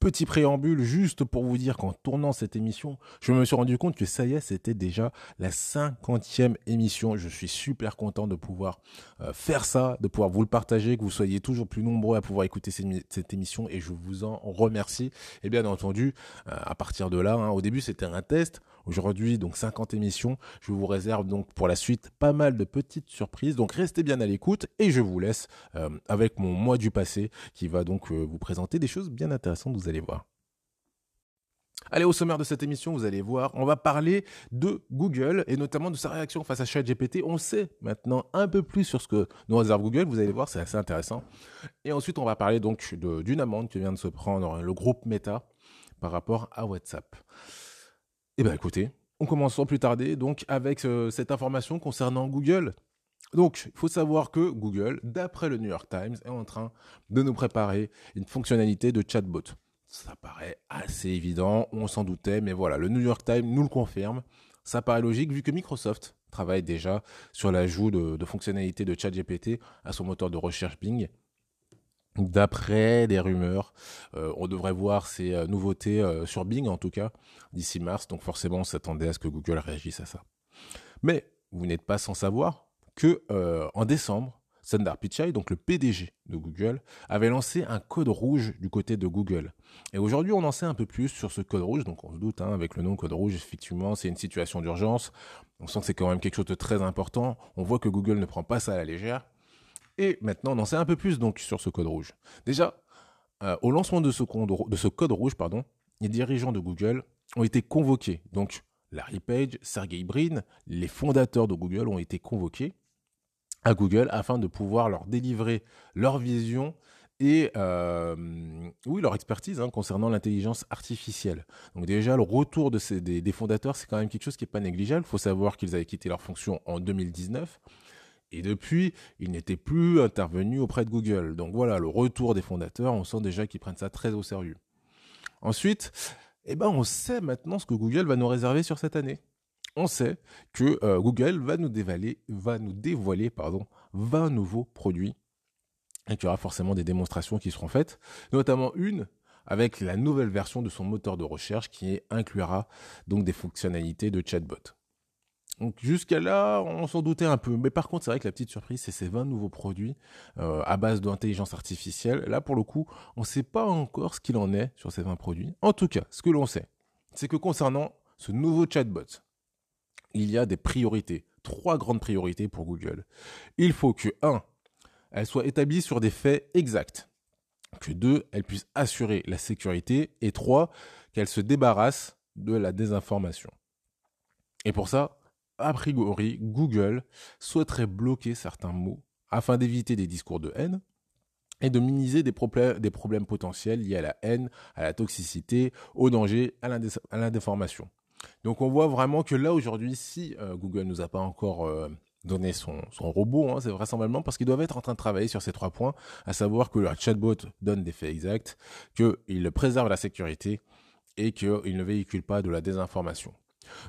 Petit préambule juste pour vous dire qu'en tournant cette émission, je me suis rendu compte que ça y est, c'était déjà la cinquantième émission. Je suis super content de pouvoir euh, faire ça, de pouvoir vous le partager, que vous soyez toujours plus nombreux à pouvoir écouter cette, émission et je vous en remercie. Et bien entendu, euh, à partir de là, hein, au début c'était un test. Aujourd'hui, donc 50 émissions. Je vous réserve donc pour la suite pas mal de petites surprises. Donc restez bien à l'écoute et je vous laisse euh, avec mon mois du passé qui va donc euh, vous présenter des choses bien intéressantes, vous allez voir. Allez, au sommaire de cette émission, vous allez voir, on va parler de Google et notamment de sa réaction face à ChatGPT. On sait maintenant un peu plus sur ce que nous réserve Google, vous allez voir, c'est assez intéressant. Et ensuite, on va parler donc d'une amende que vient de se prendre le groupe Meta par rapport à WhatsApp. Eh bien écoutez, on commence sans plus tarder donc avec euh, cette information concernant Google. Donc, il faut savoir que Google, d'après le New York Times, est en train de nous préparer une fonctionnalité de chatbot. Ça paraît assez évident, on s'en doutait, mais voilà, le New York Times nous le confirme. Ça paraît logique vu que Microsoft travaille déjà sur l'ajout de, de fonctionnalités de ChatGPT à son moteur de recherche Bing. D'après des rumeurs, euh, on devrait voir ces euh, nouveautés euh, sur Bing en tout cas d'ici mars, donc forcément on s'attendait à ce que Google réagisse à ça. Mais vous n'êtes pas sans savoir que en décembre, Sundar Pichai, donc le PDG de Google, avait lancé un code rouge du côté de Google. Et aujourd'hui, on en sait un peu plus sur ce code rouge. Donc, on se doute, hein, avec le nom code rouge, effectivement, c'est une situation d'urgence. On sent que c'est quand même quelque chose de très important. On voit que Google ne prend pas ça à la légère. Et maintenant, on en sait un peu plus donc sur ce code rouge. Déjà, euh, au lancement de ce, de ce code rouge, pardon, les dirigeants de Google ont été convoqués. Donc, Larry Page, Sergey Brin, les fondateurs de Google ont été convoqués à Google afin de pouvoir leur délivrer leur vision et euh, oui leur expertise hein, concernant l'intelligence artificielle. Donc déjà le retour des, des fondateurs c'est quand même quelque chose qui n'est pas négligeable. Il faut savoir qu'ils avaient quitté leur fonction en 2019 et depuis, ils n'étaient plus intervenus auprès de Google. Donc voilà, le retour des fondateurs, on sent déjà qu'ils prennent ça très au sérieux. Ensuite, eh ben, on sait maintenant ce que Google va nous réserver sur cette année. On sait que euh, Google va nous dévoiler, va nous dévoiler pardon, 20 nouveaux produits et qu'il y aura forcément des démonstrations qui seront faites, notamment une avec la nouvelle version de son moteur de recherche qui inclura donc des fonctionnalités de chatbot. Donc jusqu'à là, on s'en doutait un peu. Mais par contre, c'est vrai que la petite surprise, c'est ces 20 nouveaux produits euh, à base d'intelligence artificielle. Là, pour le coup, on ne sait pas encore ce qu'il en est sur ces 20 produits. En tout cas, ce que l'on sait, c'est que concernant ce nouveau chatbot, il y a des priorités. Trois grandes priorités pour Google. Il faut que, 1, elle soit établie sur des faits exacts. Que 2, elle puisse assurer la sécurité. Et 3, qu'elle se débarrasse de la désinformation. Et pour ça, a priori, Google souhaiterait bloquer certains mots afin d'éviter des discours de haine et de minimiser des, problèmes, potentiels liés à la haine, à la toxicité, au danger, à l'indéformation. Donc on voit vraiment que là aujourd'hui, si euh, Google nous a pas encore euh, donné son, robot, hein, c'est vraisemblablement parce qu'ils doivent être en train de travailler sur ces trois points, à savoir que leur chatbot donne des faits exacts, qu'il préserve la sécurité et qu'il ne véhicule pas de la désinformation.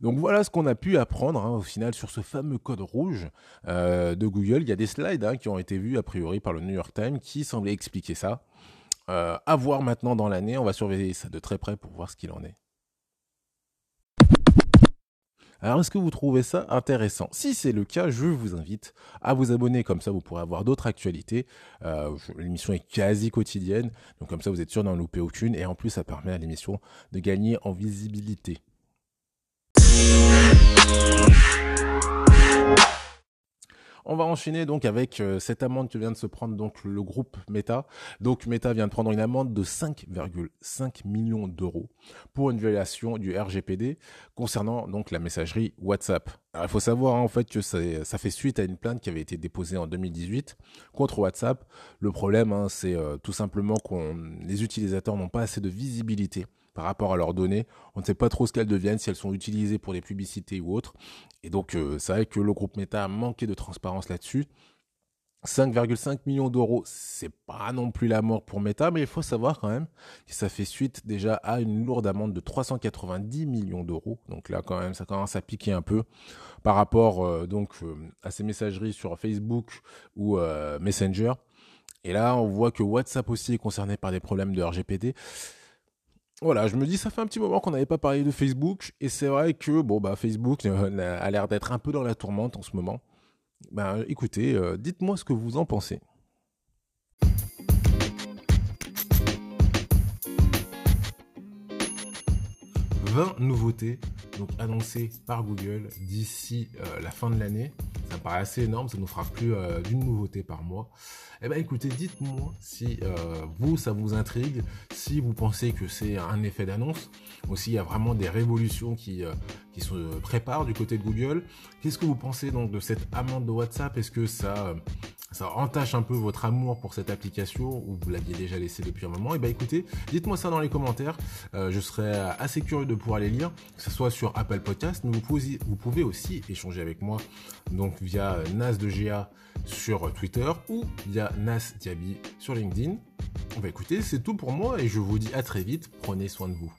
Donc voilà ce qu'on a pu apprendre hein, au final sur ce fameux code rouge euh, de Google. Il y a des slides hein, qui ont été vus a priori par le New York Times qui semblaient expliquer ça. Euh, à voir maintenant dans l'année, on va surveiller ça de très près pour voir ce qu'il en est. Alors, est-ce que vous trouvez ça intéressant? Si c'est le cas, je vous invite à vous abonner, comme ça vous pourrez avoir d'autres actualités. Euh, l'émission est quasi quotidienne, donc comme ça vous êtes sûr d'en louper aucune, et en plus ça permet à l'émission de gagner en visibilité. On va enchaîner donc avec euh, cette amende que vient de se prendre donc le groupe Meta. Donc Meta vient de prendre une amende de 5,5 millions d'euros pour une violation du RGPD concernant donc la messagerie WhatsApp. Alors, il faut savoir hein, en fait que ça, fait suite à une plainte qui avait été déposée en 2018 contre WhatsApp. Le problème, hein, c'est euh, tout simplement que les utilisateurs n'ont pas assez de visibilité par rapport à leurs données. On ne sait pas trop ce qu'elles deviennent, si elles sont utilisées pour des publicités ou autres. Et donc, euh, c'est vrai que le groupe Meta a manqué de transparence là-dessus. 5,5 millions d'euros, c'est pas non plus la mort pour Meta, mais il faut savoir quand même que ça fait suite déjà à une lourde amende de 390 millions d'euros. Donc là, quand même, ça commence à piquer un peu par rapport euh, donc euh, à ces messageries sur Facebook ou euh, Messenger. Et là, on voit que WhatsApp aussi est concerné par des problèmes de RGPD. Voilà, je me dis, ça fait un petit moment qu'on n'avait pas parlé de Facebook, et c'est vrai que bon bah Facebook a l'air d'être un peu dans la tourmente en ce moment. Ben, écoutez, euh, dites-moi ce que vous en pensez. 20 nouveautés donc annoncées par Google d'ici euh, la fin de l'année. Ça me paraît assez énorme, ça nous fera plus euh, d'une nouveauté par mois. Eh ben écoutez, dites-moi si vous ça vous intrigue, si vous pensez que c'est un effet d'annonce, ou s'il y a vraiment des révolutions qui, qui se préparent du côté de Google. Qu'est-ce que vous pensez donc de cette amende de WhatsApp? Est-ce que ça, ça entache un peu votre amour pour cette application ou vous l'aviez déjà laissé depuis un moment? Et eh ben écoutez, dites-moi ça dans les commentaires. Euh, je serais assez curieux de pouvoir les lire, que ce soit sur Apple Podcast, vous pouvez, vous pouvez aussi échanger avec moi donc via Nas de GA sur Twitter ou via Nas Diaby sur LinkedIn. On va écouter, c'est tout pour moi et je vous dis à très vite. Prenez soin de vous.